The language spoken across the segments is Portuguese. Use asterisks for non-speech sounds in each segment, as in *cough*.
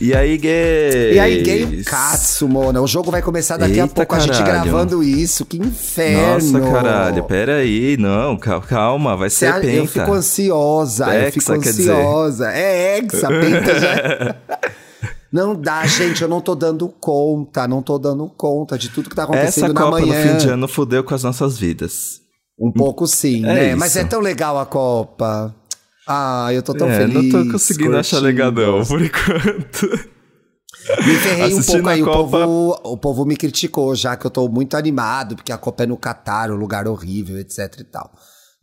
E aí, gay? E aí, gay Katsu, mona. O jogo vai começar daqui Eita, a pouco, a gente caralho. gravando isso. Que inferno. Nossa, caralho, pera aí, não, cal- calma, vai Cê- ser penta. Eu fico ansiosa, eu Hexa, fico quer dizer. ansiosa. É hexa, penta já. *laughs* Não dá, gente, eu não tô dando conta, não tô dando conta de tudo que tá acontecendo Essa na Copa manhã. no fim de ano fudeu com as nossas vidas. Um pouco sim, É né? isso. Mas é tão legal a Copa. Ah, eu tô tão é, feliz. não tô conseguindo achar legal não, por enquanto. Me ferrei um pouco aí, o Copa- povo, o povo me criticou já que eu tô muito animado, porque a Copa é no Catar, um lugar horrível, etc e tal.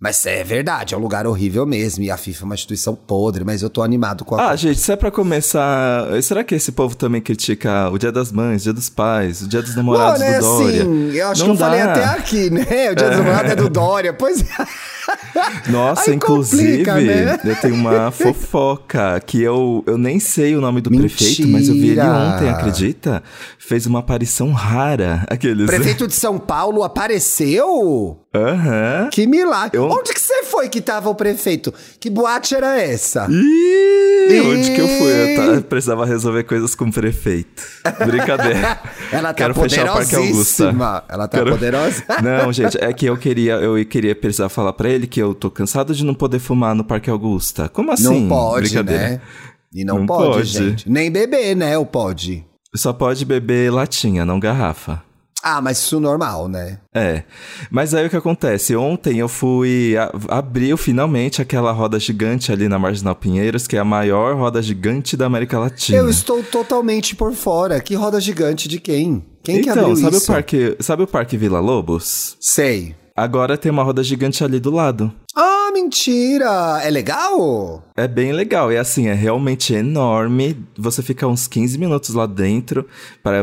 Mas é verdade, é um lugar horrível mesmo, e a FIFA é uma instituição podre, mas eu tô animado com a Ah, gente, se é pra começar. Será que esse povo também critica o Dia das Mães, o Dia dos Pais, o Dia dos Namorados Mano, é do Dória? assim, eu acho Não que eu falei dá. até aqui, né? O dia dos namorados é do *laughs* Dória, pois é. Nossa, Aí inclusive, complica, né? eu tenho uma *laughs* fofoca que eu, eu nem sei o nome do prefeito, mas eu vi ele Mentira. ontem, acredita? Fez uma aparição rara. Aqueles. Prefeito de São Paulo apareceu? Aham. Que milagre. Eu- Onde que você foi que tava o prefeito? Que boate era essa? Ih, onde que eu fui? Eu ta- precisava resolver coisas com o prefeito. Brincadeira. *laughs* Ela tá Quero fechar o Parque Augusta. Ela tá Quero- poderosa? *laughs* Não, *laughs* gente, é que eu queria, eu queria precisar falar pra ele que eu tô cansado de não poder fumar no Parque Augusta. Como assim? Não pode, Brincadeira. né? E não, Não pode, pode. gente. Nem beber, né? Ou pode. Só pode beber latinha, não garrafa. Ah, mas isso normal, né? É. Mas aí o que acontece? Ontem eu fui. A, abriu finalmente aquela roda gigante ali na Marginal Pinheiros, que é a maior roda gigante da América Latina. Eu estou totalmente por fora. Que roda gigante de quem? Quem que então, abriu sabe isso? o parque, sabe o Parque Vila Lobos? Sei. Agora tem uma roda gigante ali do lado. Ah, mentira! É legal? É bem legal, e assim, é realmente enorme. Você fica uns 15 minutos lá dentro, pare-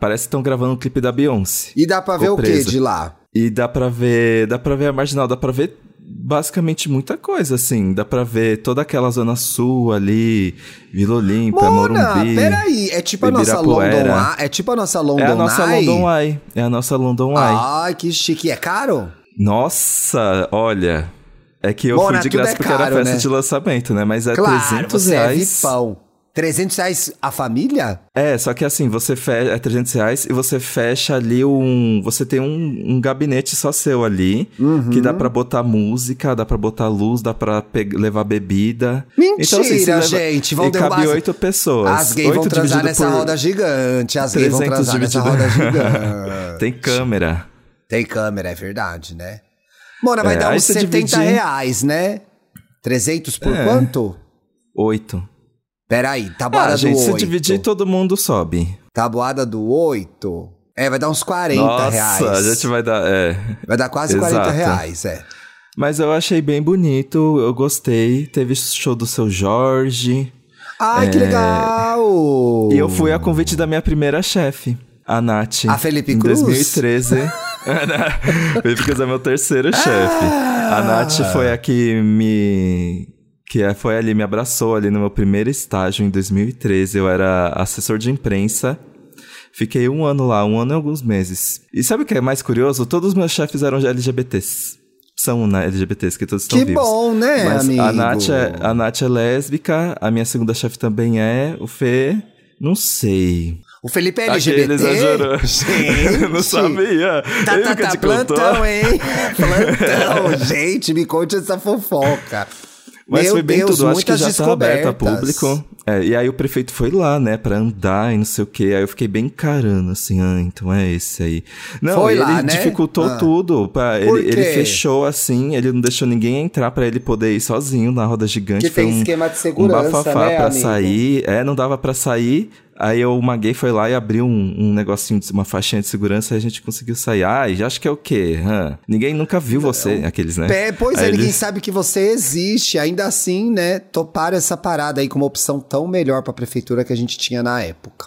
parece que estão gravando um clipe da Beyoncé. E dá pra ver o que de lá? E dá pra ver, dá pra ver a marginal, dá pra ver basicamente muita coisa, assim. Dá pra ver toda aquela zona sul ali, Vila Olímpia, Mona, Morumbi. peraí. É tipo a nossa. London Eye? É tipo a nossa London É a nossa Eye? London Eye. É a nossa London Eye. Ai, que chique. É caro? Nossa, olha. É que eu Mona, fui de tudo graça é porque era caro, festa né? de lançamento, né? Mas é claro, 300 você é reais. vipão. 300 reais a família? É, só que assim, você fecha, é 300 reais e você fecha ali um. Você tem um, um gabinete só seu ali, Uhum. que dá pra botar música, dá pra botar luz, dá pra pe- levar bebida. Mentira, Então, assim, leva- gente. Vão e derrubar cabe as- oito pessoas. As gays vão transar nessa por roda gigante. As gays vão 300 transar nessa roda *laughs* gigante. Tem câmera. Tem câmera, é verdade, né? Mona, vai É, dar uns você 70 dividir- reais, né? 300 por É. quanto? Oito. Peraí, tabuada Ah, gente, do se 8. dividir, todo mundo sobe. Tabuada do 8. É, vai dar uns 40 Nossa, reais. a gente vai dar. É. Vai dar quase 40 Exato. reais, é. Mas eu achei bem bonito, eu gostei. Teve show do seu Jorge. Ai, que legal! É. E eu fui a convite da minha primeira chefe, a Nath. A Felipe em Cruz? 2013. *laughs* *laughs* Cruz é meu terceiro chefe. A Nath foi a que me. Que é- foi ali, me abraçou ali no meu primeiro estágio em 2013. Eu era assessor de imprensa. Fiquei um ano lá, um ano e alguns meses. E sabe o que é mais curioso? Todos os meus chefes eram LGBTs. São né, LGBTs, que todos estão Que vivos. bom, né, Mas amigo? A Nath, é, a Nath é lésbica, a minha segunda chefe também é. O Fê, não sei. O Felipe é LGBT? Aquele exagerou. *laughs* Gente! Eu não sabia. Tá, Ele tá, tá, contou? plantão, hein? *laughs* plantão, gente, me conte essa fofoca. Mas Meu foi bem Deus, tudo, acho que já tá aberto a público. É, e aí o prefeito foi lá, né, pra andar e não sei o quê. Aí eu fiquei bem encarando, assim, ah, então é esse aí. Não, Foi ele lá, né? dificultou Ah. tudo. Pra, ele, ele fechou assim, ele não deixou ninguém entrar pra ele poder ir sozinho na roda gigante. Que Foi tem um, esquema de um segurança, bafafá né, pra amigo? sair. É, não dava pra sair. Aí eu, uma gay foi lá e abriu um, um negocinho, uma faixinha de segurança e a gente conseguiu sair. Ai, acho que é o quê? Hã? Ninguém nunca viu você, aqueles, né? É, pois Aí é, ninguém ele- sabe que você existe. Ainda assim, né, toparam essa parada aí como opção tão melhor pra prefeitura que a gente tinha na época.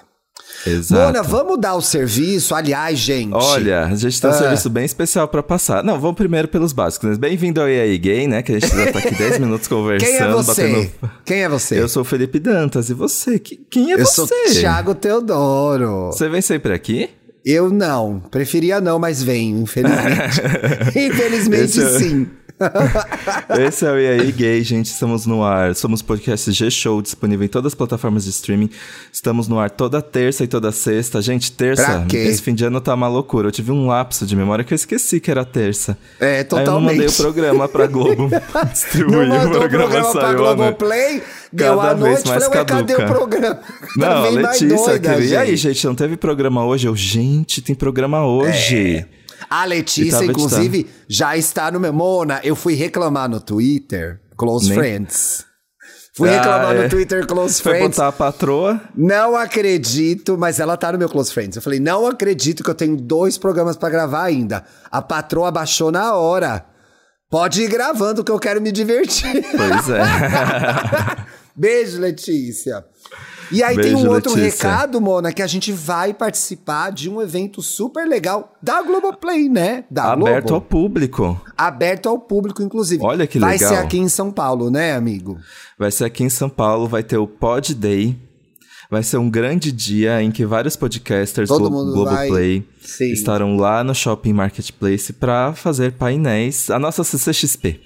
Exato. Mona, vamos dar o serviço? Aliás, gente. Olha, a gente tem um Ah. serviço bem especial pra passar. Não, vamos primeiro pelos básicos. né? Bem-vindo ao EA Gay, né? Que a gente já tá aqui 10 *laughs* minutos conversando, Quem é você? batendo... Quem é você? Eu sou o Felipe Dantas, e você? Que- Quem é Eu você? sou Thiago Teodoro. Você vem sempre aqui? Eu não. Preferia não, mas venho, infelizmente. *laughs* infelizmente, é- sim. *laughs* Esse é o E aí Gay, gente. Estamos no ar. Somos podcast G-Show, disponível em todas as plataformas de streaming. Estamos no ar toda terça e toda sexta. Gente, terça, esse fim de ano tá uma loucura. Eu tive um lapso de memória que eu esqueci que era terça. É, Aí eu não totalmente. mandei o programa pra *laughs* Globo distribuir. Não o mandou o programa programa pra saiu. Globoplay, deu Cada a vez noite, mais falei, cadê o programa? *laughs* Não, Letícia, doida, e aí, gente? não teve programa hoje? Eu, gente, tem programa hoje. A Letícia, inclusive, já está no meu... Mona, eu fui reclamar no Twitter, Close Nem- Friends. Fui Ah, reclamar é. no Twitter, Close Foi Friends. botar a patroa? Não acredito, mas ela tá no meu Close Friends. Eu falei, não acredito que eu tenho dois programas pra gravar ainda. A patroa baixou na hora. Pode ir gravando que eu quero me divertir. Pois é. *laughs* Beijo, Letícia. E aí Beijo, tem um outro Letícia. recado, Mona, que a gente vai participar de um evento super legal da Globoplay, né? Da Aberto Globo. ao público. Aberto ao público, inclusive. Olha que Vai legal. ser aqui em São Paulo, né, amigo? Vai ser aqui em São Paulo, vai ter o Pod Day. Vai ser um grande dia em que vários podcasters Todo Glo Globoplay Sim. estarão lá no Shopping Marketplace para fazer painéis. A nossa CCXP.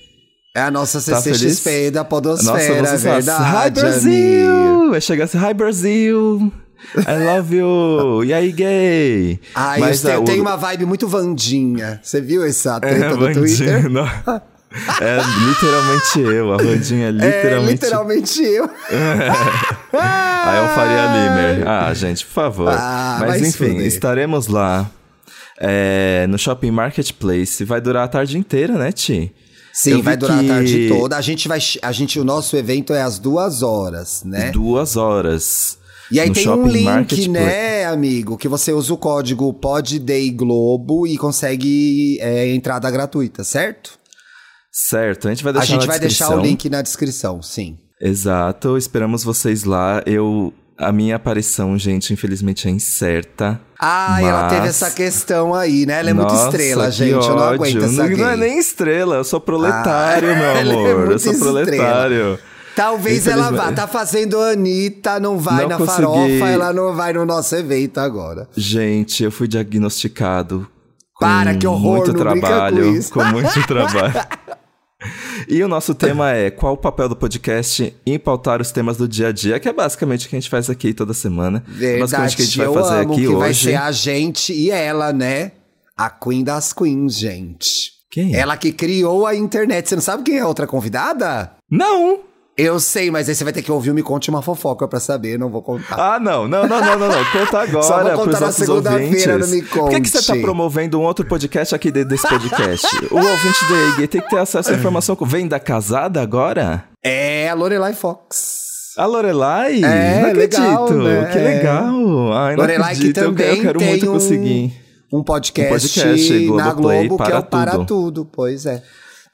É a nossa Tá CCXP feliz? da Nossa, Podosfera, é vocês falam, verdade. Hi. Brasil! Vai chegar assim, Hi Brasil! I love you! E aí, gay? Ah, Mas, eu tenho o- uma vibe muito Vandinha. Você viu essa É, treta no Vandinha, Twitter? *laughs* não. É literalmente eu, a Vandinha é É, literalmente literalmente eu. *laughs* Aí eu faria Limer. Ah, gente, por favor. Ah, Mas enfim, fuder. estaremos lá é, no Shopping Marketplace. Vai durar a tarde inteira, né, Ti? Sim, vai durar que- a tarde toda. A gente vai. A gente, o nosso evento é às duas horas, né? Duas horas. E aí no tem um link, né, amigo? Que você usa o código PODDAYGLOBO e consegue é, entrada gratuita, certo? Certo, a gente vai A deixar gente na vai deixar descrição. o link na descrição, sim. Exato, esperamos vocês lá. Eu. A minha aparição, gente, infelizmente é incerta. Ah, e ela Mas- teve essa questão aí, né? Ela é muito Nossa, estrela, que gente. Eu não ódio. aguento essa não, não é nem estrela, eu sou proletário, Ah, *laughs* meu é amor. eu muito sou estrela. proletário. Talvez ela vá, tá fazendo Anitta, não vai Não na consegui. farofa, ela não vai no nosso evento agora. Gente, eu fui diagnosticado com Para, que horror, muito com trabalho, isso. com muito *laughs* trabalho. E o nosso tema é qual o papel do podcast em pautar os temas do dia a dia, que é basicamente o que a gente faz aqui toda semana. basicamente o que a gente vai fazer aqui que hoje. vai ser a gente e ela, né? A Queen das Queens, gente. Quem? Ela que criou a internet. Você não sabe quem é a outra convidada? Não! Eu sei, mas aí você vai ter que ouvir o Me Conte Uma Fofoca pra saber, não vou contar. Ah, não, não, não, não, não, não. Conta *laughs* agora Só vou contar na segunda-feira no Me Por que, que você tá Conte. promovendo um outro podcast aqui dentro desse podcast? *laughs* o ouvinte EG tem que ter acesso à informação. com- Vem da casada agora? É a Lorelai Fox. A Lorelai? É, não acredito. legal, né? Que legal. Ai, Lorelai que acredito. Eu também quero- eu quero muito um, conseguir. um podcast, Um podcast na Globo que é Para o Para. Tudo, pois é.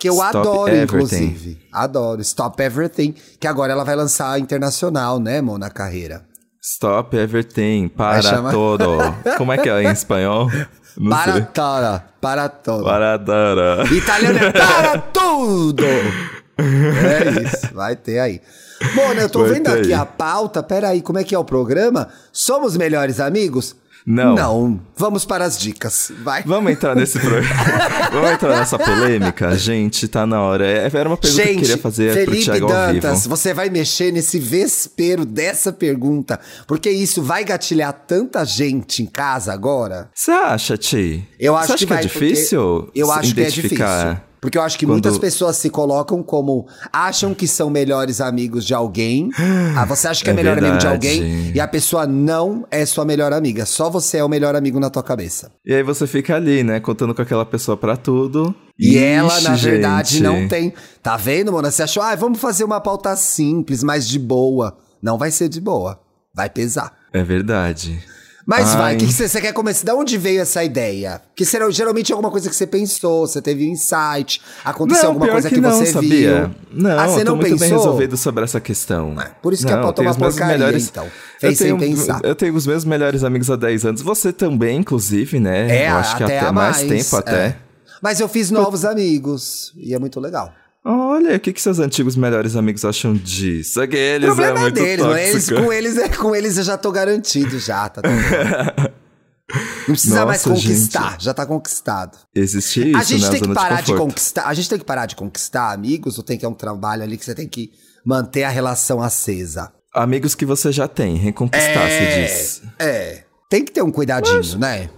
Que eu Stop adoro, Everything. inclusive. Adoro. Stop Everything. Que agora ela vai lançar internacional, né, Mo, na carreira. Stop everything. Para todo. *laughs* Como é que é em espanhol? Não para sei. tora, para todo. Para Dara. Italiano é para *laughs* tudo! É isso, vai ter aí. Né, eu tô Vai vendo aqui aí. a pauta. Peraí, como é que é o programa? Somos melhores amigos? Não. Não. Vamos para as dicas. Vai. Vamos entrar nesse programa. *laughs* Vamos entrar nessa polêmica? Gente, tá na hora. É- Era uma pergunta que eu Gente, queria fazer pro Felipe Thiago ao Dantas, vivo. você vai mexer nesse vespeiro dessa pergunta, porque isso vai gatilhar tanta gente em casa agora? Você acha, Ti? Eu acho Você acha que, que, vai, é difícil Eu acho que é difícil. Porque eu acho que quando- muitas pessoas se colocam como. acham que são melhores amigos de alguém. *gasps* Ah, você acha que é, É melhor amigo de verdade. alguém e a pessoa não é sua melhor amiga. Só você é o melhor amigo na tua cabeça. E aí você fica ali, né? Contando com aquela pessoa pra tudo. E Ixi, ela, na verdade, gente. não tem. Tá vendo, Mona? Você achou, ah, vamos fazer uma pauta simples, mas de boa. Não vai ser de boa. Vai pesar. É verdade. Mas Ai. vai, o que você, quer começar? De onde veio essa ideia? Que será, geralmente é alguma coisa que você pensou, você teve um insight, aconteceu alguma pior coisa que, que, não, você sabia? viu. Não, ah, você não muito pensou? bem resolvido sobre essa questão. É, por isso que a Não, pauta é uma porcaria, melhores... então. Fez eu sem tenho, pensar. Eu tenho os meus melhores amigos há 10 anos. Você também, inclusive, né? É, eu acho que até até mais, mais, tempo até. é. Mas eu fiz novos amigos e é muito legal. Olha, o que, que seus antigos melhores amigos acham disso? Aqueles O problema é é deles, é? eles, tóxico. com, eles, é- com eles eu já tô garantido já, tá. *laughs* Não precisa Nossa, mais conquistar, gente. já tá conquistado. Existe isso, a gente né? tem que parar de, conforto. conquistar. A gente tem que parar de conquistar amigos ou tem que é um trabalho ali que você tem que manter a relação acesa? Amigos que você já tem, reconquistar, se é, diz. é. Tem que ter um cuidadinho, né?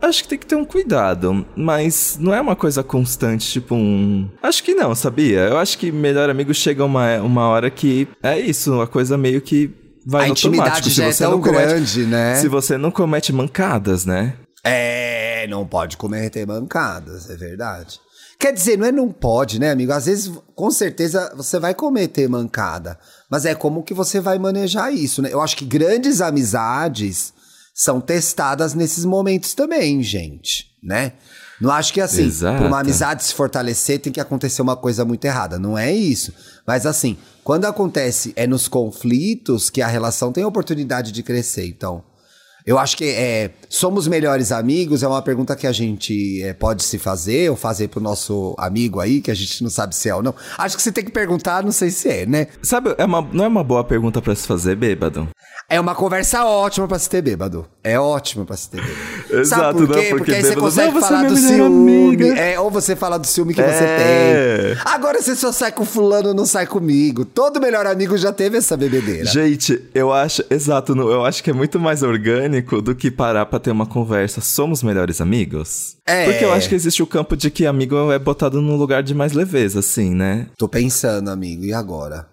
Acho que tem que ter um cuidado, mas não é uma coisa constante, tipo um. Acho que não, sabia? Eu acho que melhor amigo chega uma, uma hora que é isso, a coisa meio que vai a automático. já é você tão não comete, grande, né? Se você não comete mancadas, né? É, não pode cometer mancadas, é verdade. Quer dizer, não é não pode, né, amigo? Às vezes, com certeza, você vai cometer mancada. Mas é como que você vai manejar isso, né? Eu acho que grandes amizades são testadas nesses momentos também, gente, né? Não acho que assim, Exato. pra uma amizade se fortalecer tem que acontecer uma coisa muito errada. Não é isso. Mas assim, quando acontece é nos conflitos que a relação tem a oportunidade de crescer. Então, eu acho que é, somos melhores amigos é uma pergunta que a gente é, pode se fazer ou fazer pro nosso amigo aí, que a gente não sabe se é ou não. Acho que você tem que perguntar, não sei se é, né? Sabe, é uma, não é uma boa pergunta pra se fazer, bêbado? É uma conversa ótima pra se ter bêbado. É ótimo pra se ter bêbado. *laughs* Exato, Sabe por não, quê? porque Porque, aí você consegue não, você é falar minha do ciúme. É, ou você fala do ciúme que É. você tem. Agora você só sai com fulano, não sai comigo. Todo melhor amigo já teve essa bebedeira. Gente, eu acho, exato, não, eu acho que é muito mais orgânico do que parar pra ter uma conversa. Somos melhores amigos? É. Porque eu acho que existe o campo de que amigo é botado num lugar de mais leveza, assim, né? Tô pensando, amigo, e agora?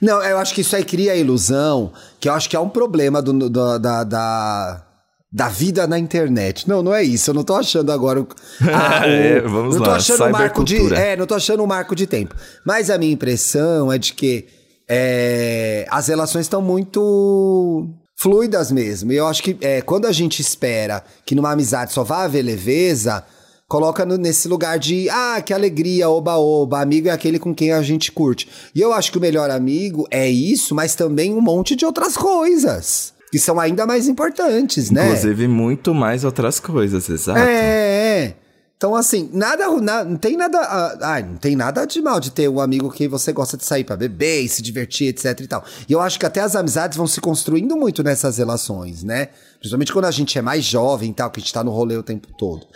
Não, eu acho que isso aí cria a ilusão, que eu acho que é um problema do, do- da, da, da vida na internet. Não, não é isso. Eu não tô achando agora *laughs* ah, o- É, vamos não tô lá, achando um marco de. É, não tô achando um marco de tempo. Mas a minha impressão é de que é, as relações estão muito fluidas mesmo. E eu acho que é, quando a gente espera que numa amizade só vá haver leveza, coloca no- nesse lugar de, ah, que alegria, oba-oba, amigo é aquele com quem a gente curte. E eu acho que o melhor amigo é isso, mas também um monte de outras coisas. Que são ainda mais importantes, né? Inclusive, muito mais outras coisas, exato. É, é. Então, assim, nada, na- não tem nada. ah, não tem nada de mal de ter um amigo que você gosta de sair pra beber e se divertir, etc e tal. E eu acho que até as amizades vão se construindo muito nessas relações, né? Principalmente quando a gente é mais jovem e tal, que a gente tá no rolê o tempo todo.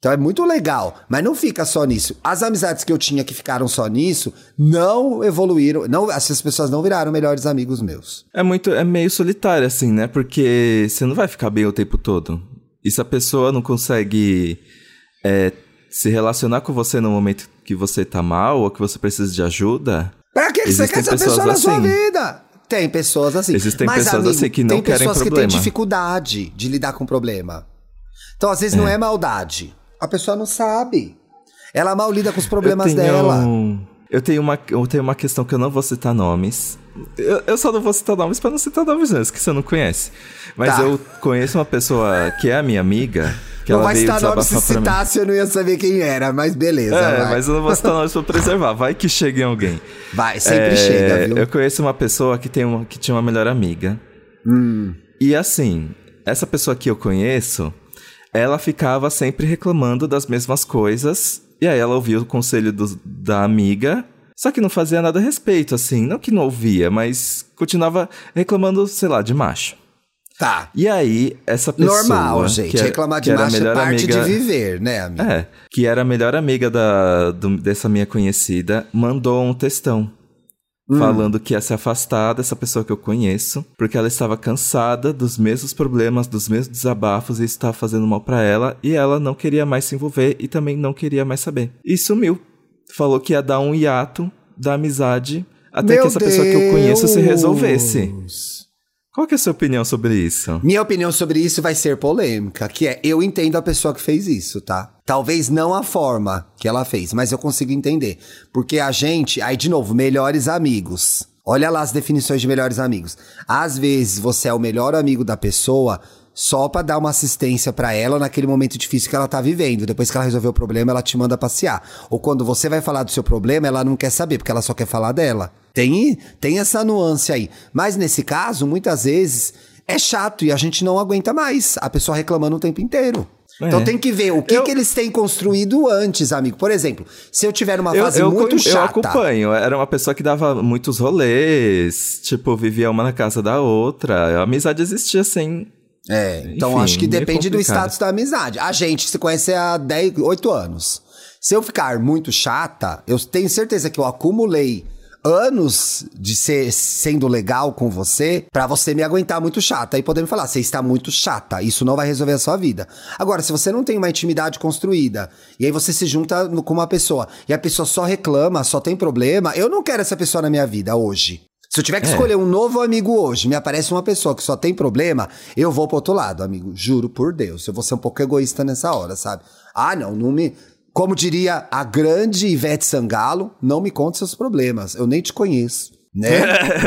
Então é muito legal, mas não fica só nisso. As amizades que eu tinha que ficaram só nisso não evoluíram, não, essas pessoas não viraram melhores amigos meus. É muito, é meio solitário, assim, né? Porque você não vai ficar bem o tempo todo. E se a pessoa não consegue é, se relacionar com você no momento que você tá mal ou que você precisa de ajuda, Pra que, que você quer essa pessoa na sua assim. vida? Tem pessoas assim. Existem Mas, pessoas amigo, assim que não tem querem pessoas que problema. têm dificuldade de lidar com problema. Então, às vezes, não é maldade. A pessoa não sabe. Ela mal lida com os problemas eu dela. Eu tenho, uma, eu tenho uma questão que eu não vou citar nomes. Eu, eu só não vou citar nomes pra não citar nomes antes, que você não conhece. Mas Tá. eu conheço uma pessoa que é a minha amiga, que não ela vai citar nome se mim. citasse, eu não ia saber quem era, mas beleza. É, vai. mas eu não vou citar nomes pra preservar. Vai que chega em alguém. Vai, sempre É, chega, viu? Eu conheço uma pessoa que, tem uma, que tinha uma melhor amiga. Hum. E assim, essa pessoa que eu conheço, ela ficava sempre reclamando das mesmas coisas. E aí ela ouvia o conselho do- da amiga. Só que não fazia nada a respeito, assim. Não que não ouvia, mas continuava reclamando, sei lá, de macho. Tá. E aí, essa pessoa. Normal, gente. que era- Reclamar que de macho é parte amiga- de viver, né, amigo? É, que era a melhor amiga da, do- dessa minha conhecida, mandou um textão. Hum. Falando que ia se afastar dessa pessoa que eu conheço, porque ela estava cansada dos mesmos problemas, dos mesmos desabafos, e isso estava fazendo mal pra ela, e ela não queria mais se envolver e também não queria mais saber. E sumiu. Falou que ia dar um hiato da amizade até Meu que essa pessoa que eu conheço se Deus! resolvesse. Qual que é a sua opinião sobre isso? Minha opinião sobre isso vai ser polêmica, que é, eu entendo a pessoa que fez isso, tá? Talvez não a forma que ela fez, mas eu consigo entender. Porque a gente, aí de novo, melhores amigos. Olha lá as definições de melhores amigos. Às vezes você é o melhor amigo da pessoa só pra dar uma assistência pra ela naquele momento difícil que ela tá vivendo. Depois que ela resolveu o problema, ela te manda passear. Ou quando você vai falar do seu problema, ela não quer saber, porque ela só quer falar dela. Tem, tem essa nuance aí. Mas nesse caso, muitas vezes é chato e a gente não aguenta mais a pessoa reclamando o tempo inteiro. É. Então tem que ver o que, Eu- que eles têm construído antes, amigo. Por exemplo, se eu tiver uma fase muito eu chata. acompanho. Era uma pessoa que dava muitos rolês, tipo, vivia uma na casa da outra. A amizade existia sem, É, então Enfim, acho que meio depende do status da amizade. A gente se conhece há 10, 8 anos. Se eu ficar muito chata, eu tenho certeza que eu acumulei anos de ser sendo legal com você pra você me aguentar muito chata e poder me falar, você está muito chata, isso não vai resolver a sua vida. Agora, se você não tem uma intimidade construída e aí você se junta no- com uma pessoa e a pessoa só reclama, só tem problema, eu não quero essa pessoa na minha vida hoje. Se eu tiver que É. escolher um novo amigo hoje, me aparece uma pessoa que só tem problema, eu vou pro outro lado, amigo. Juro por Deus. Eu vou ser um pouco egoísta nessa hora, sabe? Ah, não, não me. Como diria a grande Ivete Sangalo, não me conte seus problemas. Eu nem te conheço. Né?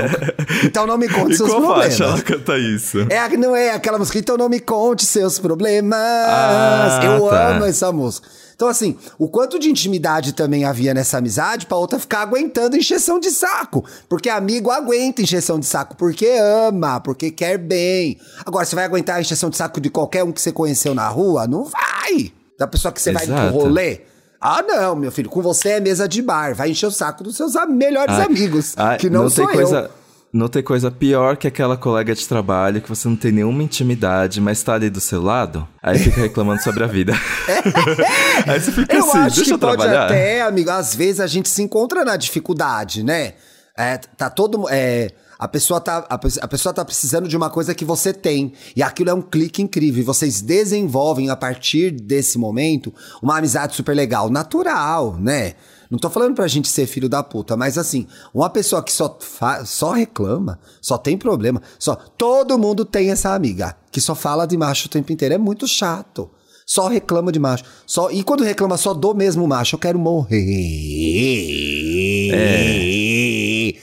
*laughs* então não me conte E seus qual problemas. faixa ela canta isso? É, não é aquela música, então não me conte seus problemas. Ah, eu tá. amo essa música. Então, assim, o quanto de intimidade também havia nessa amizade pra outra ficar aguentando encheção de saco. Porque amigo aguenta encheção de saco porque ama, porque quer bem. Agora, você vai aguentar a encheção de saco de qualquer um que você conheceu na rua? Não vai. Da pessoa que você vai Exato. pro rolê? Ah, não, meu filho, com você é mesa de bar. Vai encher o saco dos seus melhores Ai, amigos. ai, que não, sou tem eu. coisa, Não tem coisa pior que aquela colega de trabalho que você não tem nenhuma intimidade, mas tá ali do seu lado, aí fica reclamando sobre a vida. *laughs* aí você fica Eu assim, acho deixa que eu pode trabalhar. até, amigo, às vezes a gente se encontra na dificuldade, né? É, tá todo é, a pessoa tá a, a pessoa tá precisando de uma coisa que você tem e aquilo é um clique incrível. E vocês desenvolvem a partir desse momento uma amizade super legal, natural, né? Não tô falando pra gente ser filho da puta, mas assim, uma pessoa que só, só reclama, só tem problema, só todo mundo tem essa amiga que só fala de macho o tempo inteiro, é muito chato. Só reclama de macho. Só, e quando reclama só do mesmo macho, eu quero morrer.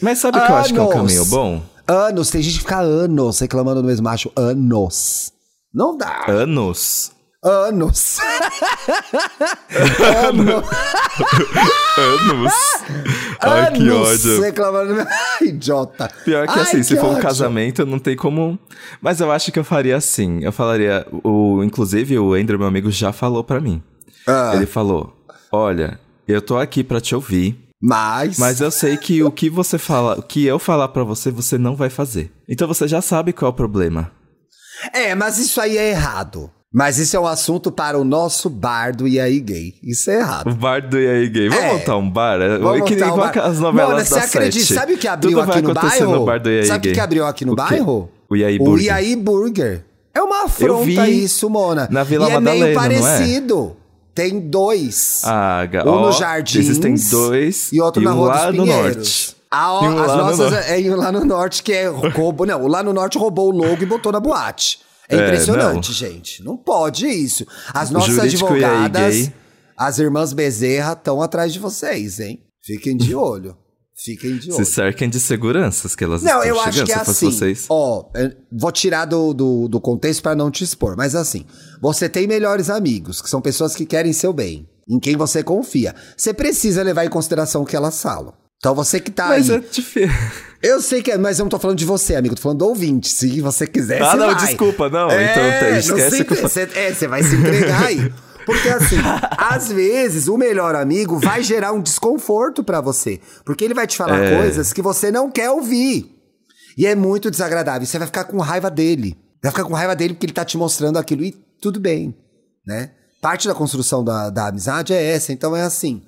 Mas sabe o que eu acho que é um caminho bom? Anos, tem gente que fica anos reclamando do mesmo macho. Anos. Não dá. Anos. Anos. *laughs* *laughs* anos. Anos. Ai, que ódio. reclamando. *laughs* Idiota. Pior que Ai, assim, se que for um casamento, não tem como. Mas eu acho que eu faria assim. Eu falaria. O, inclusive, o Andrew, meu amigo, já falou pra mim. Ah. Ele falou: Olha, eu tô aqui pra te ouvir. Mas... Mas eu sei que o que você fala, o que eu falar pra você, você não vai fazer. Então você já sabe qual é o problema. É, mas isso aí é errado. Mas isso é um assunto para o nosso bar do E aí Gay. Isso é errado. O bar do E aí Gay. Vamos É. montar um bar? É Vamos que nem um bar. as novelas da você acredita? Sete. Sabe o que abriu Tudo aqui no bairro? no bar do Sabe o que abriu aqui no O bairro? O E aí O Burger. Iaí Burger. É uma afronta isso, Mona. na Vila e é meio Madalena, é? parecido. Tem dois. Ah, um ó, no Jardim. Existem dois. E outro e na Rua lá dos no Pinheiros. norte. A, E um as no nossas norte. é, é lá no norte que é roubo. *laughs* Não, o lá no norte roubou o logo e botou na boate. É, É, impressionante, não. gente. Não pode isso. As nossas jurídico advogadas, as irmãs Bezerra, estão atrás de vocês, hein? Fiquem de *laughs* olho. Fiquem de Se olho. cerquem de seguranças que elas Não, estão eu acho que é se assim. vocês. Ó, eu vou tirar do, do, do contexto pra não te expor, mas assim, você tem melhores amigos, que são pessoas que querem seu bem, em quem você confia. Você precisa levar em consideração o que elas falam. Então você que tá Mas aí. é difícil. Eu sei que é, mas eu não tô falando de você, amigo. Tô falando do ouvinte. Se você quiser, Ah, você não, vai. desculpa, não. É, Então, tá, esquece que É, você vai se entregar aí. Porque assim, às vezes o melhor amigo vai gerar um desconforto pra você. Porque ele vai te falar É. coisas que você não quer ouvir. E é muito desagradável. Você vai ficar com raiva dele. Vai ficar com raiva dele porque ele tá te mostrando aquilo. E tudo bem, né? Parte da construção da, da amizade é essa. Então é assim.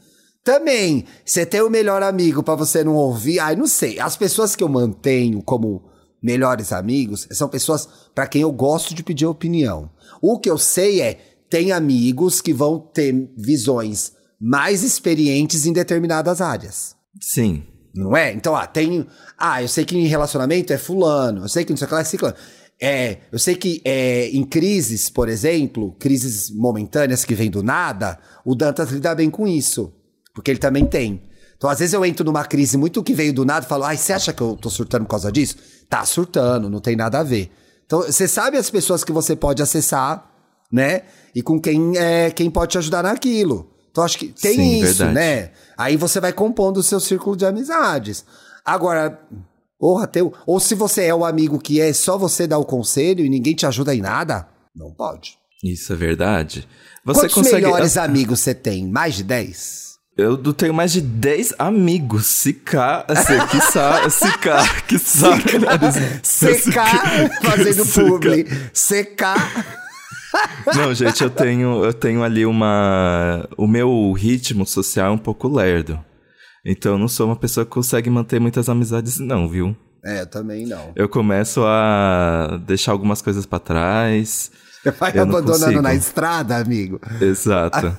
Também, você tem o melhor amigo pra você não ouvir. Ai, não sei. As pessoas que eu mantenho como melhores amigos são pessoas pra quem eu gosto de pedir opinião. O que eu sei é, tem amigos que vão ter visões mais experientes em determinadas áreas. Sim. Não é? Então, ah, tem. Ah, eu sei que em relacionamento é fulano, eu sei que não sei o que lá é ciclano. É, eu sei que é, em crises, por exemplo, crises momentâneas que vêm do nada, o Dantas lida bem com isso. Porque ele também tem. Então, às vezes eu entro numa crise muito que veio do nada e falo, ai, você acha que eu tô surtando por causa disso? Tá surtando, não tem nada a ver. Então, você sabe as pessoas que você pode acessar, né? E com quem é quem pode te ajudar naquilo. Então, acho que tem Sim, isso, verdade. né? Aí você vai compondo o seu círculo de amizades. Agora, porra, teu, ou se você é o amigo que é só você dar o conselho e ninguém te ajuda em nada, não pode. Isso é verdade. Você Quantos consegue. melhores amigos você tem? Mais de 10? Eu tenho mais de 10 amigos. Se cá, assim, que sa, se cá, que sa. Secar, fazendo publi. Secar. Não, gente, eu tenho, eu tenho ali uma. O meu ritmo social é um pouco lerdo. Então eu não sou uma pessoa que consegue manter muitas amizades, não, viu? É, também não. Eu começo a deixar algumas coisas para trás. Você vai abandonando na estrada, amigo. Exato.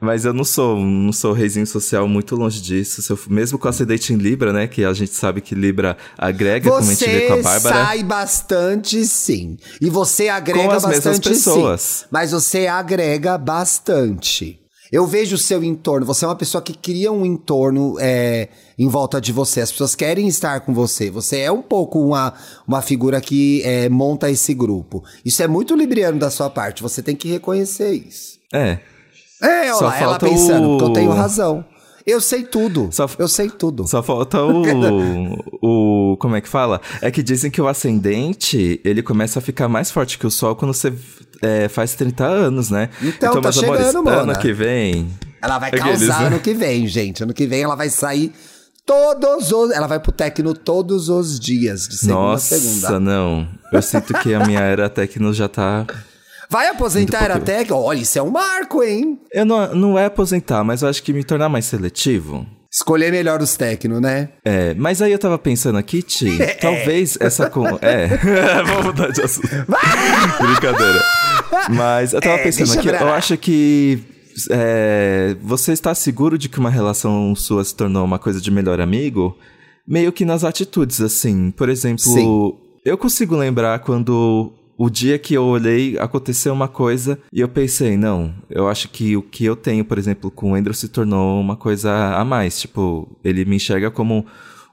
Mas, eu não sou, não sou reizinho social muito longe disso. Eu, mesmo com acidente em Libra, né? Que a gente sabe que Libra agrega, você como a gente vê com a Bárbara. sai bastante, sim. E você agrega com as bastante, mesmas pessoas. sim. Mas você agrega bastante. Eu vejo o seu entorno. Você é uma pessoa que cria um entorno é, em volta de você. As pessoas querem estar com você. Você é um pouco uma, uma figura que é, monta esse grupo. Isso é muito libriano da sua parte. Você tem que reconhecer isso. É. É, olha lá, ela pensando, o... que eu tenho razão. Eu sei tudo. Só, eu sei tudo. Só falta o, *laughs* o. Como é que fala? É que dizem que o ascendente ele começa a ficar mais forte que o sol quando você é, faz 30 anos, né? Então, então tá chegando, amores, Ano que vem. Ela vai Aqueles, causar né? ano que vem, gente. Ano que vem ela vai sair todos os. Ela vai pro Tecno todos os dias, de segunda Nossa, a segunda. Nossa, não. Eu sinto que a minha *laughs* era Tecno já tá. Vai aposentar a era Tecno? Olha, isso é um marco, hein? Eu não, não é aposentar, mas eu acho que me tornar mais seletivo. Escolher melhor os Tecno, né? É, mas aí eu tava pensando aqui, Ti, é. talvez essa. Com... *laughs* É, *laughs* vamos mudar de assunto. *laughs* Brincadeira. Mas eu tava é, pensando aqui, eu acho que é, você está seguro de que uma relação sua se tornou uma coisa de melhor amigo? Meio que nas atitudes, assim. Por exemplo, Sim. eu consigo lembrar quando o dia que eu olhei, aconteceu uma coisa e eu pensei, não, eu acho que o que eu tenho, por exemplo, com o Andrew se tornou uma coisa a mais. Tipo, ele me enxerga como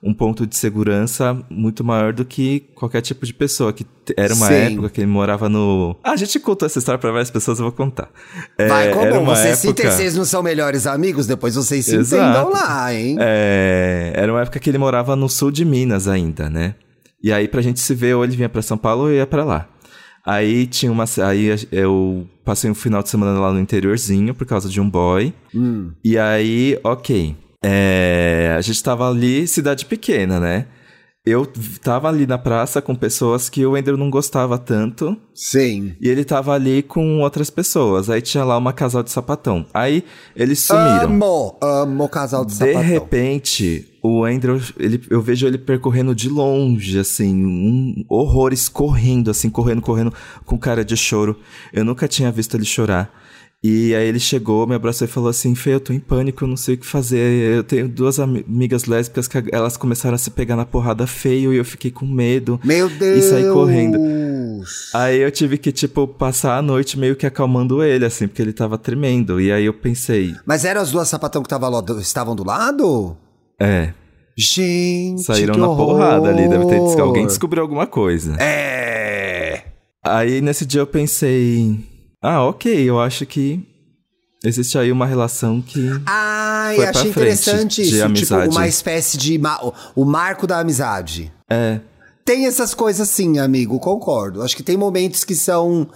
um ponto de segurança muito maior do que qualquer tipo de pessoa. Que era uma Sim. época que ele morava no. Ah, a gente contou essa história para várias pessoas, eu vou contar. É, Vai, como? Era uma vocês época... vocês não são melhores amigos, depois vocês se Exato. entendam lá, hein? É, era uma época que ele morava no sul de Minas ainda, né? E aí, pra gente se ver, ou ele vinha pra São Paulo ou ia pra lá. Aí tinha uma. Aí eu passei um final de semana lá no interiorzinho por causa de um boy. Hum. E aí, ok. É, a gente tava ali, cidade pequena, né? Eu tava ali na praça com pessoas que o Ender não gostava tanto. Sim. E ele tava ali com outras pessoas. Aí tinha lá uma casal de sapatão. Aí eles sumiram. Amo, amo casal de, de sapatão. De repente, o Andrew, ele, eu vejo ele percorrendo de longe, assim, um, horrores, correndo, assim, correndo, correndo, com cara de choro. Eu nunca tinha visto ele chorar. E aí ele chegou, me abraçou e falou assim: Fê, eu tô em pânico, eu não sei o que fazer. Eu tenho duas amigas lésbicas que elas começaram a se pegar na porrada feio e eu fiquei com medo. Meu Deus! E saí correndo. Aí eu tive que, tipo, passar a noite meio que acalmando ele, assim, porque ele tava tremendo. E aí eu pensei. Mas eram as duas sapatão que tava lá, estavam do lado? É. Gente. Saíram na porrada ali, deve ter. Alguém descobriu alguma coisa. É. Aí nesse dia eu pensei ah, ok, eu acho que existe aí uma relação que. Ah, eu achei interessante isso. Amizade. Tipo, uma espécie de. Ma o marco da amizade. É. Tem essas coisas sim, amigo, concordo. Acho que tem momentos que são.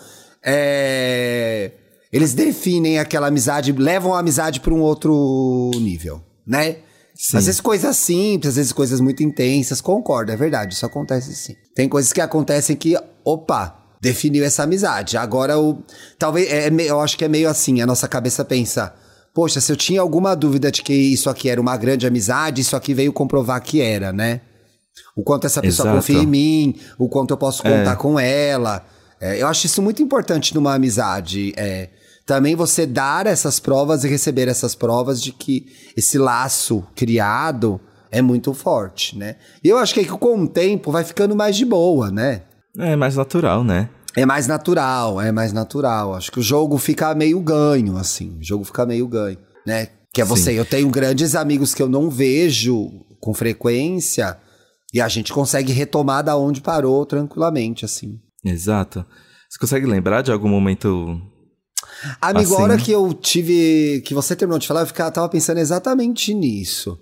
É... Eles definem aquela amizade, levam a amizade para um outro nível, né? Sim. Às vezes coisas simples, às vezes coisas muito intensas, concordo, é verdade, isso acontece sim. Tem coisas que acontecem que, opa, definiu essa amizade. Agora, o, talvez, é, eu acho que é meio assim, a nossa cabeça pensa, poxa, se eu tinha alguma dúvida de que isso aqui era uma grande amizade, isso aqui veio comprovar que era, né? O quanto essa pessoa Exato. confia em mim, o quanto eu posso contar é. com ela. É, eu acho isso muito importante numa amizade. É, também você dar essas provas e receber essas provas de que esse laço criado é muito forte, né? E eu acho que, com o tempo vai ficando mais de boa, né? É mais natural, né? É mais natural, é mais natural. Acho que o jogo fica meio ganho, assim. O jogo fica meio ganho, né? Que é você. Sim. Eu tenho grandes amigos que eu não vejo com frequência e a gente consegue retomar da onde parou tranquilamente, assim. Exato. Você consegue lembrar de algum momento. Amigo, assim? a hora que eu tive. que você terminou de falar, eu ficava, tava pensando exatamente nisso.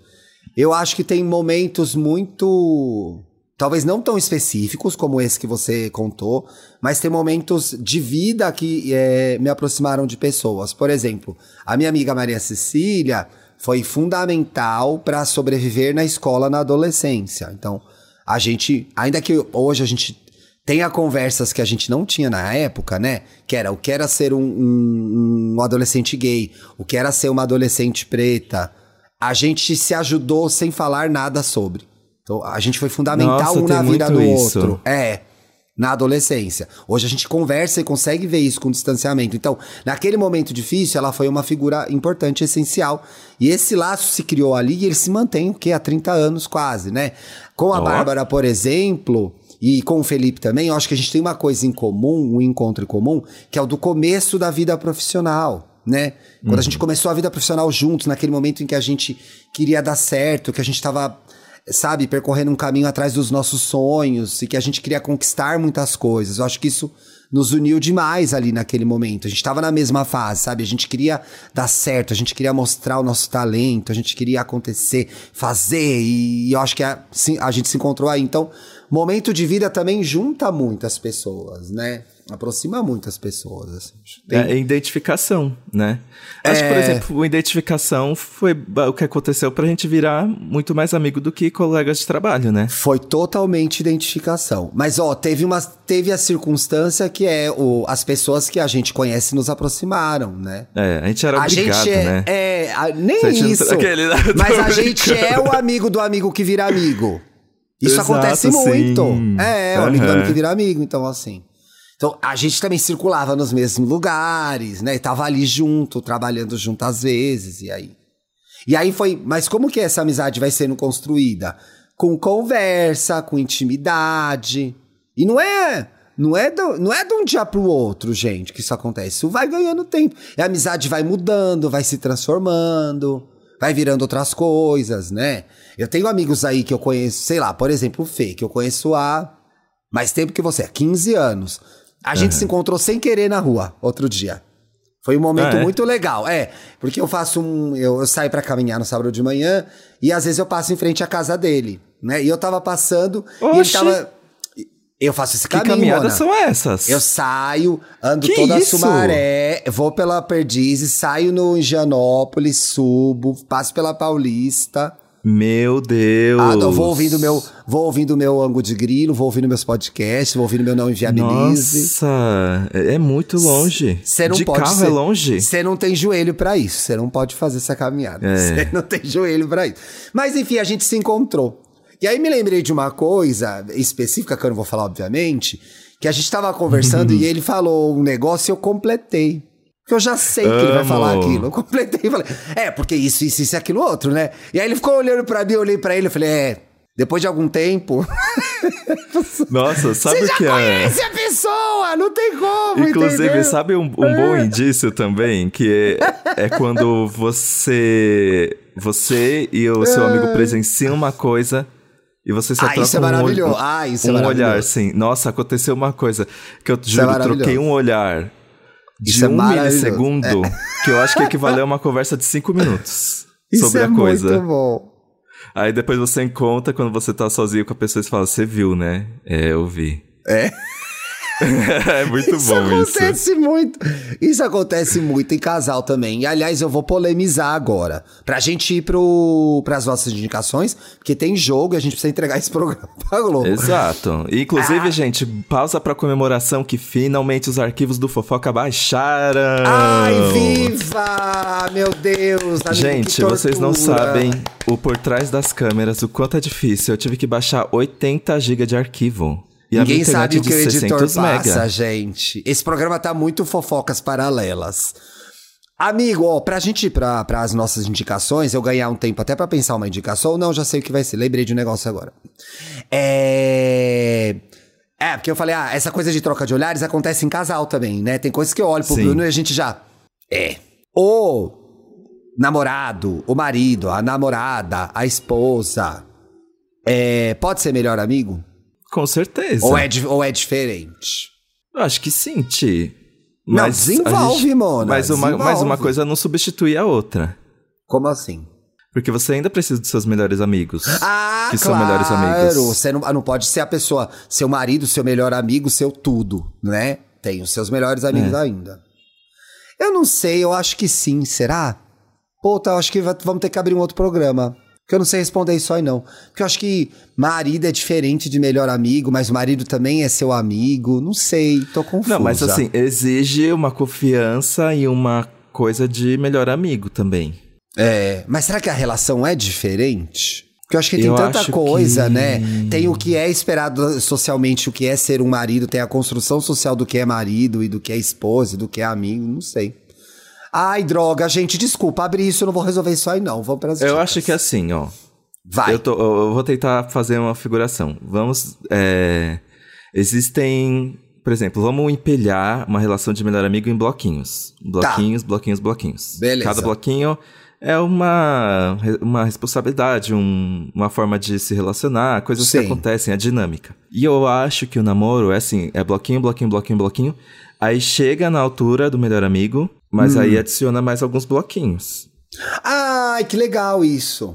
Eu acho que tem momentos muito talvez não tão específicos como esse que você contou, mas tem momentos de vida que é, me aproximaram de pessoas. Por exemplo, a minha amiga Maria Cecília foi fundamental para sobreviver na escola na adolescência. Então, a gente, ainda que hoje a gente tenha conversas que a gente não tinha na época, né? Que era o que era ser um, um, um adolescente gay, o que era ser uma adolescente preta. A gente se ajudou sem falar nada sobre. Então, a gente foi fundamental Nossa, um na vida do isso. outro. É. Na adolescência. Hoje a gente conversa e consegue ver isso com distanciamento. Então, naquele momento difícil, ela foi uma figura importante, essencial. E esse laço se criou ali e ele se mantém, o quê? Há 30 anos quase, né? Com a Ó. Bárbara, por exemplo, e com o Felipe também, eu acho que a gente tem uma coisa em comum, um encontro em comum, que é o do começo da vida profissional, né? Quando a gente começou a vida profissional juntos, naquele momento em que a gente queria dar certo, que a gente tava, sabe, percorrendo um caminho atrás dos nossos sonhos e que a gente queria conquistar muitas coisas. Eu acho que isso nos uniu demais ali naquele momento. A gente tava na mesma fase, sabe? A gente queria dar certo, a gente queria mostrar o nosso talento, a gente queria acontecer, fazer, e eu acho que a, sim, a gente se encontrou aí. Então, momento de vida também junta muitas pessoas, né? Aproxima muitas pessoas. Assim. Tem- É identificação, né? Acho que, por É. exemplo, identificação foi o que aconteceu pra gente virar muito mais amigo do que colegas de trabalho, né? Foi totalmente identificação. Mas, ó, teve, uma, teve a circunstância que é o, as pessoas que a gente conhece nos aproximaram, né? É, a gente era a obrigado, gente é, né? é, a- nem a não- isso. Aquele- mas a gente é o amigo do amigo que vira amigo. Isso Exato, acontece muito. sim. É, o amigo do Aham. amigo que vira amigo, então assim. Então, a gente também circulava nos mesmos lugares, né? E tava ali junto, trabalhando junto às vezes, e aí. E aí foi, mas como que essa amizade vai sendo construída? Com conversa, com intimidade. E não é, não é, do, não é de um dia pro outro, gente, que isso acontece. Isso vai ganhando tempo. E a amizade vai mudando, vai se transformando, vai virando outras coisas, né? Eu tenho amigos aí que eu conheço, sei lá, por exemplo, o Fê, que eu conheço há mais tempo que você, há 15 anos. A gente se encontrou sem querer na rua outro dia. Foi um momento Ah, é? muito legal. É, porque eu faço um. Eu, eu saio pra caminhar no sábado de manhã e às vezes eu passo em frente à casa dele, né? E eu tava passando e ele Oxi! tava. Eu faço esse Que caminho. caminhadas Mona. são essas? Eu saio, ando Que toda a isso? Sumaré, vou pela Perdizes, saio no Higienópolis, subo, passo pela Paulista. Meu Deus. Ah, não, vou ouvindo meu, vou ouvindo meu ângulo de grilo, vou ouvindo meus podcasts, vou ouvindo meu não inviabilize. Nossa, é é muito longe. Você não de pode carro ser- é longe? Você não tem joelho pra isso. Você não pode fazer essa caminhada. É. *laughs* Você não tem joelho pra isso. Mas enfim, a gente se encontrou. E aí me lembrei de uma coisa específica que eu não vou falar, obviamente, que a gente tava conversando e ele falou um negócio e eu completei. Porque eu já sei que ele vai Amo. falar aquilo. Eu completei e falei, é, porque isso, isso, isso e aquilo outro, né? E aí ele ficou olhando pra mim, eu olhei pra ele e falei, é, depois de algum tempo. *laughs* Nossa, sabe você o já que é? conhece a pessoa, não tem como. Inclusive, entendeu? sabe um, um bom indício também? Que é, é quando você você e o seu amigo *laughs* presenciam uma coisa e você se Ah, troca isso é um olho- Ah, isso é um maravilhoso. olhar, sim. Nossa, aconteceu uma coisa que eu é juro, maravilhoso. troquei um olhar de Isso é um maravilhoso. milissegundo que eu acho que equivaleu a uma *laughs* conversa de cinco minutos Isso sobre é a coisa. muito bom. Aí depois você encontra quando você tá sozinho com a pessoa e fala, você viu, né? É, eu vi. É? *laughs* é muito Isso bom isso. acontece muito. Isso acontece muito em casal também. E aliás, eu vou polemizar agora. Pra gente ir pro, pras nossas indicações, porque tem jogo e a gente precisa entregar esse programa *laughs* pra Globo. Exato. E, Ah. inclusive, gente, pausa pra comemoração que finalmente os arquivos do Fofoca baixaram. Ai, viva! Meu Deus! amigo, Gente, vocês não sabem o por trás das câmeras, o quanto é difícil. Eu tive que baixar 80 GB de arquivo. E Ninguém sabe o que o editor 600 passa, mega. gente. Esse programa tá muito fofocas paralelas. Amigo, ó, pra gente ir pra, pras nossas indicações, eu ganhar um tempo até pra pensar uma indicação, não, já sei o que vai ser. Lembrei de um negócio agora. É. É, porque eu falei, ah, essa coisa de troca de olhares acontece em casal também, né? Tem coisas que eu olho pro Sim. Bruno e a gente já. É. O namorado, o marido, a namorada, a esposa. É, pode ser melhor amigo? Com certeza. Ou é, ou é diferente? Eu acho que sim, Ti. Não, Mas a desenvolve, Mona, Mas uma, mas uma coisa não substitui a outra. Como assim? Porque você ainda precisa dos seus melhores amigos. Ah, que claro. são melhores amigos. Você não, não pode ser a pessoa, seu marido, seu melhor amigo, seu tudo, né? Tem os seus melhores amigos É. ainda. Eu não sei, eu acho que sim, será? Puta, eu acho que va- vamos ter que abrir um outro programa. Porque eu não sei responder isso aí, não. Porque eu acho que marido é diferente de melhor amigo, mas o marido também é seu amigo. Não sei, tô confusa. Não, mas assim, exige uma confiança e uma coisa de melhor amigo também. É, mas será que a relação é diferente? Porque eu acho que tem Eu tanta coisa, que- né? Tem o que é esperado socialmente, o que é ser um marido, tem a construção social do que é marido e do que é esposa e do que é amigo, não sei. Ai, droga, gente, desculpa, abrir isso, eu não vou resolver isso aí, não. Vamos pras Eu dicas. acho que é assim, ó. Vai. Eu, tô- eu vou tentar fazer uma figuração. Vamos. é, existem. Por exemplo, vamos empilhar uma relação de melhor amigo em bloquinhos. Bloquinhos, bloquinhos, bloquinhos. Beleza. Cada bloquinho é uma, uma responsabilidade, um- uma forma de se relacionar, coisas Sim. que acontecem, a dinâmica. E eu acho que o namoro é assim: é bloquinho, bloquinho, bloquinho, bloquinho. Aí chega na altura do melhor amigo, mas Hum. aí adiciona mais alguns bloquinhos. Ai, que legal isso.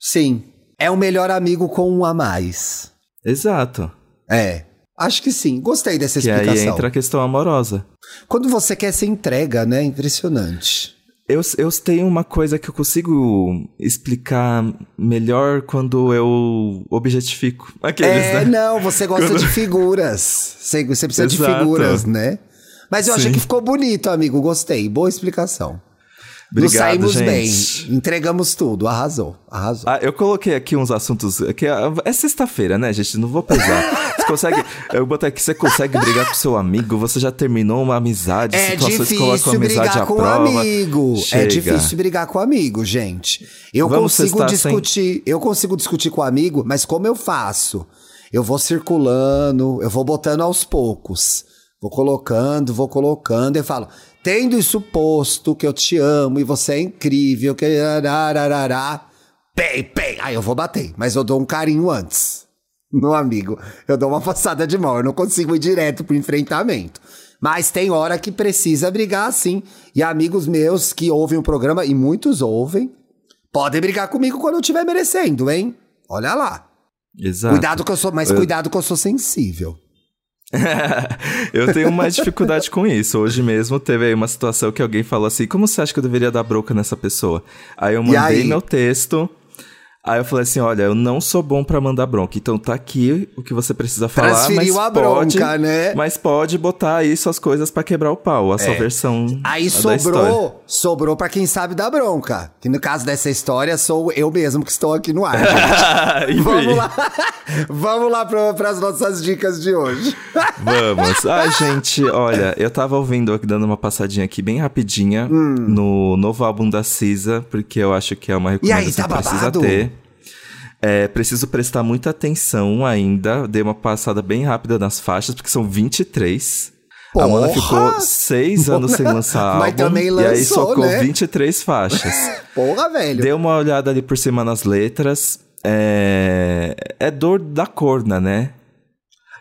Sim. É o melhor amigo com um a mais. Exato. É. Acho que sim. Gostei dessa Que explicação. aí entra a questão amorosa. Quando você quer ser entrega, né? Impressionante. Eu, eu tenho uma coisa que eu consigo explicar melhor quando eu objetifico. Aqueles, É, né? não, você gosta Quando- de figuras. Você, você precisa de Exato. figuras, né? Mas eu achei Sim. que ficou bonito, amigo. Gostei. Boa explicação. Nos Obrigado, saímos gente. bem. Entregamos tudo. Arrasou. Arrasou. Ah, eu coloquei aqui uns assuntos. Que é é sexta-feira, né, gente? Não vou pesar. *laughs* Você consegue. Eu botei aqui, você consegue brigar com seu amigo, você já terminou uma amizade, É situações que colocam a difícil amizade brigar à com prova. amigo. É Chega. difícil brigar com amigo, gente. Eu Vamos consigo testar sem- discutir, eu consigo discutir com amigo, mas como eu faço? Eu vou circulando, eu vou botando aos poucos. Vou colocando, vou colocando, eu falo, tendo isso posto que eu te amo e você é incrível, que arararará, pei, pei. Aí eu vou bater, mas eu dou um carinho antes. No amigo, eu dou uma passada de mão, eu não consigo ir direto pro enfrentamento. Mas tem hora que precisa brigar assim. E amigos meus que ouvem o programa, e muitos ouvem, podem brigar comigo quando eu estiver merecendo, hein? Olha lá. Exato. Cuidado que eu sou, mas Eu- cuidado que eu sou sensível. *laughs* eu tenho mais dificuldade com isso. Hoje mesmo teve aí uma situação que alguém falou assim: como você acha que eu deveria dar bronca nessa pessoa? Aí eu mandei aí? meu texto. Aí eu falei assim: olha, eu não sou bom pra mandar bronca. Então tá aqui o que você precisa falar. Transferiu mas a pode, bronca, né? Mas pode botar aí suas coisas pra quebrar o pau. A sua versão. É. Aí sobrou, sobrou pra quem sabe da bronca. Que no caso dessa história sou eu mesmo que estou aqui no ar. *laughs* Vamos lá. *laughs* Vamos lá para as nossas dicas de hoje. *laughs* Vamos. Ai, gente, olha, eu tava ouvindo aqui, dando uma passadinha aqui bem rapidinha Hum. no novo álbum da Cisa, porque eu acho que é uma E aí, recomendação tá que precisa ter. É, preciso prestar muita atenção ainda. Dei uma passada bem rápida nas faixas, porque são 23. A Mona Porra! ficou seis anos sem lançar Mas álbum. também e aí lançou, socou né? 23 faixas. *laughs* Porra, velho. Dei uma olhada ali por cima nas letras. É, é dor da corna, né?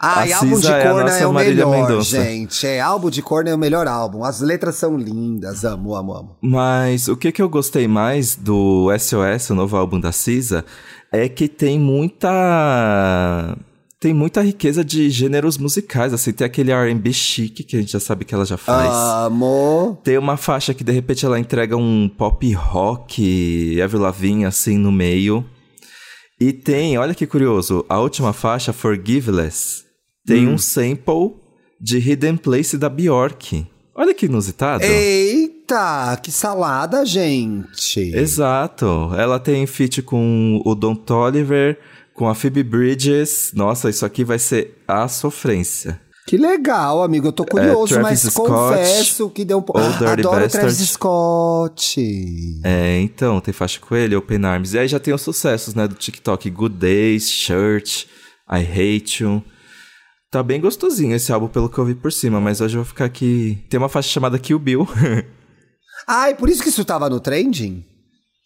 Ai, A álbum de é corna é o Marília melhor, Mendonça. gente. É, álbum de corna é o melhor álbum. As letras são lindas. Amo, amo, amo. Mas o que, que eu gostei mais do SOS, o novo álbum da Cisa, é que tem muita. Tem muita riqueza de gêneros musicais, assim, tem aquele R&B chique que a gente já sabe que ela já faz. Amo. Tem uma faixa que de repente ela entrega um pop rock, Avril Lavigne assim no meio. E tem, olha que curioso, a última faixa, Forgiveless, tem Hum. um sample de Hidden Place da Bjork. Olha que inusitado. Eita, que salada, gente. Exato. Ela tem feat com o Don Toliver, com a Phoebe Bridges. Nossa, isso aqui vai ser a sofrência. Que legal, amigo. Eu tô curioso, É, mas Scott, confesso que deu um pouco. Adoro Bastard. Travis Scott. É, então, tem faixa com ele, Open Arms. E aí já tem os sucessos, né, do TikTok. Good Days, Shirt, I Hate You. Tá bem gostosinho esse álbum, pelo que eu vi por cima, mas hoje eu vou ficar aqui... Tem uma faixa chamada Kill Bill. *laughs* Ai, por isso que isso tava no trending?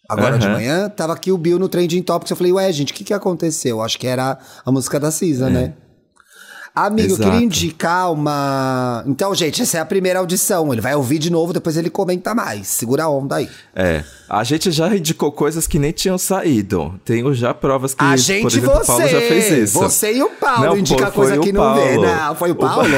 Agora de Aham. manhã, tava aqui o Bill no Trending Topics. Eu falei, ué, gente, o que que aconteceu? Acho que era a música da Cisa, né? Amigo, eu Exato. queria indicar uma. Então, gente, essa é a primeira audição. Ele vai ouvir de novo, depois ele comenta mais. Segura a onda aí. é, a gente já indicou coisas que nem tinham saído. Tenho já provas que, a gente, exemplo, você. o Paulo já fez isso. Você e o Paulo Não, foi- coisa que o não vê. Paulo. Não, foi o O Pa- Paulo?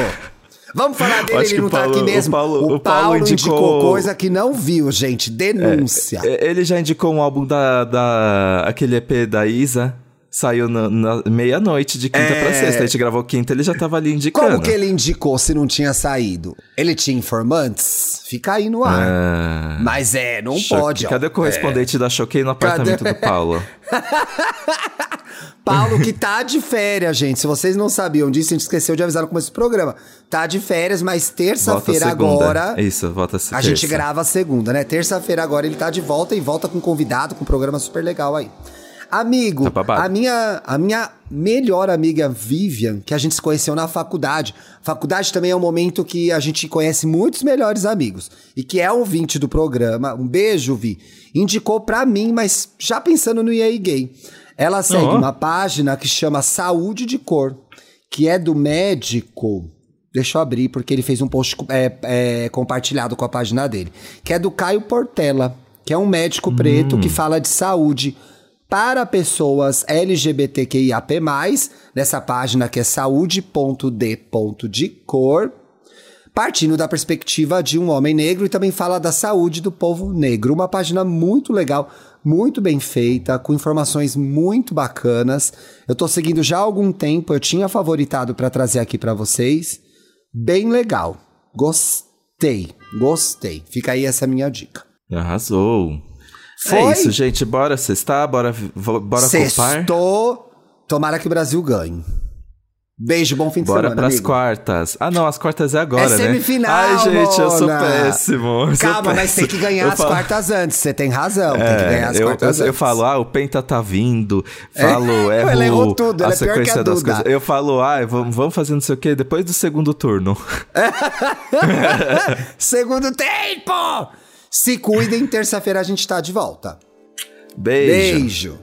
Vamos falar dele, Acho ele não o tá Paulo- aqui mesmo. o Paulo- o Paulo Paulo indicou... indicou- coisa que não viu, gente. Denúncia. É, Ele já indicou um álbum da, da aquele EP da Isa. Saiu na, na meia-noite de quinta É. pra sexta. A gente gravou quinta, ele já tava ali indicando. Como que ele indicou se não tinha saído? Ele tinha informantes? Fica aí no ar. Ah, Mas é, não Choque. pode. ó. Cadê o correspondente da Choquei no apartamento Cadê? do Paulo? *laughs* Paulo que tá de férias, gente. Se vocês não sabiam disso, a gente esqueceu de avisar no começo do programa. Tá de férias, mas terça-feira agora. Isso, volta A terça. gente grava a segunda, né? Terça-feira agora ele tá de volta e volta com convidado, com um programa super legal aí. Amigo, Tá a minha, a minha melhor amiga Vivian, que a gente se conheceu na faculdade. Faculdade também é um momento que a gente conhece muitos melhores amigos. E que é ouvinte do programa. Um beijo, Vi. Indicou pra mim, mas já pensando no EA Gay. Ela segue Ó. uma página que chama Saúde de Cor, que é do médico. Deixa eu abrir, porque ele fez um post é, é, compartilhado com a página dele. Que é do Caio Portela, que é um médico preto que fala de saúde para pessoas LGBTQIAP+, nessa página que é saúde.d.de-cor, partindo da perspectiva de um homem negro e também fala da saúde do povo negro. Uma página muito legal, muito bem feita, com informações muito bacanas. Eu tô seguindo já há algum tempo, eu tinha favoritado para trazer aqui para vocês. Bem legal. Gostei, gostei. Fica aí essa minha dica. Arrasou. Foi? É isso, gente. Bora cestar, bora, bora copar. Sextou. Tomara que o Brasil ganhe. Beijo, bom fim de Bora semana, pras amigo. quartas. Ah, não, as quartas é agora, É né? semifinal, Ai, gente, eu sou Mona. péssimo. eu sou Calma, mas tem péssimo. que ganhar Eu as falo- quartas antes. Você tem razão, tem que É, ganhar as eu, quartas eu, eu antes. falo, ah, o Penta tá vindo. Falo, *laughs* É, erro ela errou tudo, ela a é a sequência das Duda. coisas. Eu falo, ah, vamos, vamos fazer não sei o quê depois do segundo turno. *laughs* Segundo tempo! Se cuidem, terça-feira a gente tá de volta. Beijo. Beijo.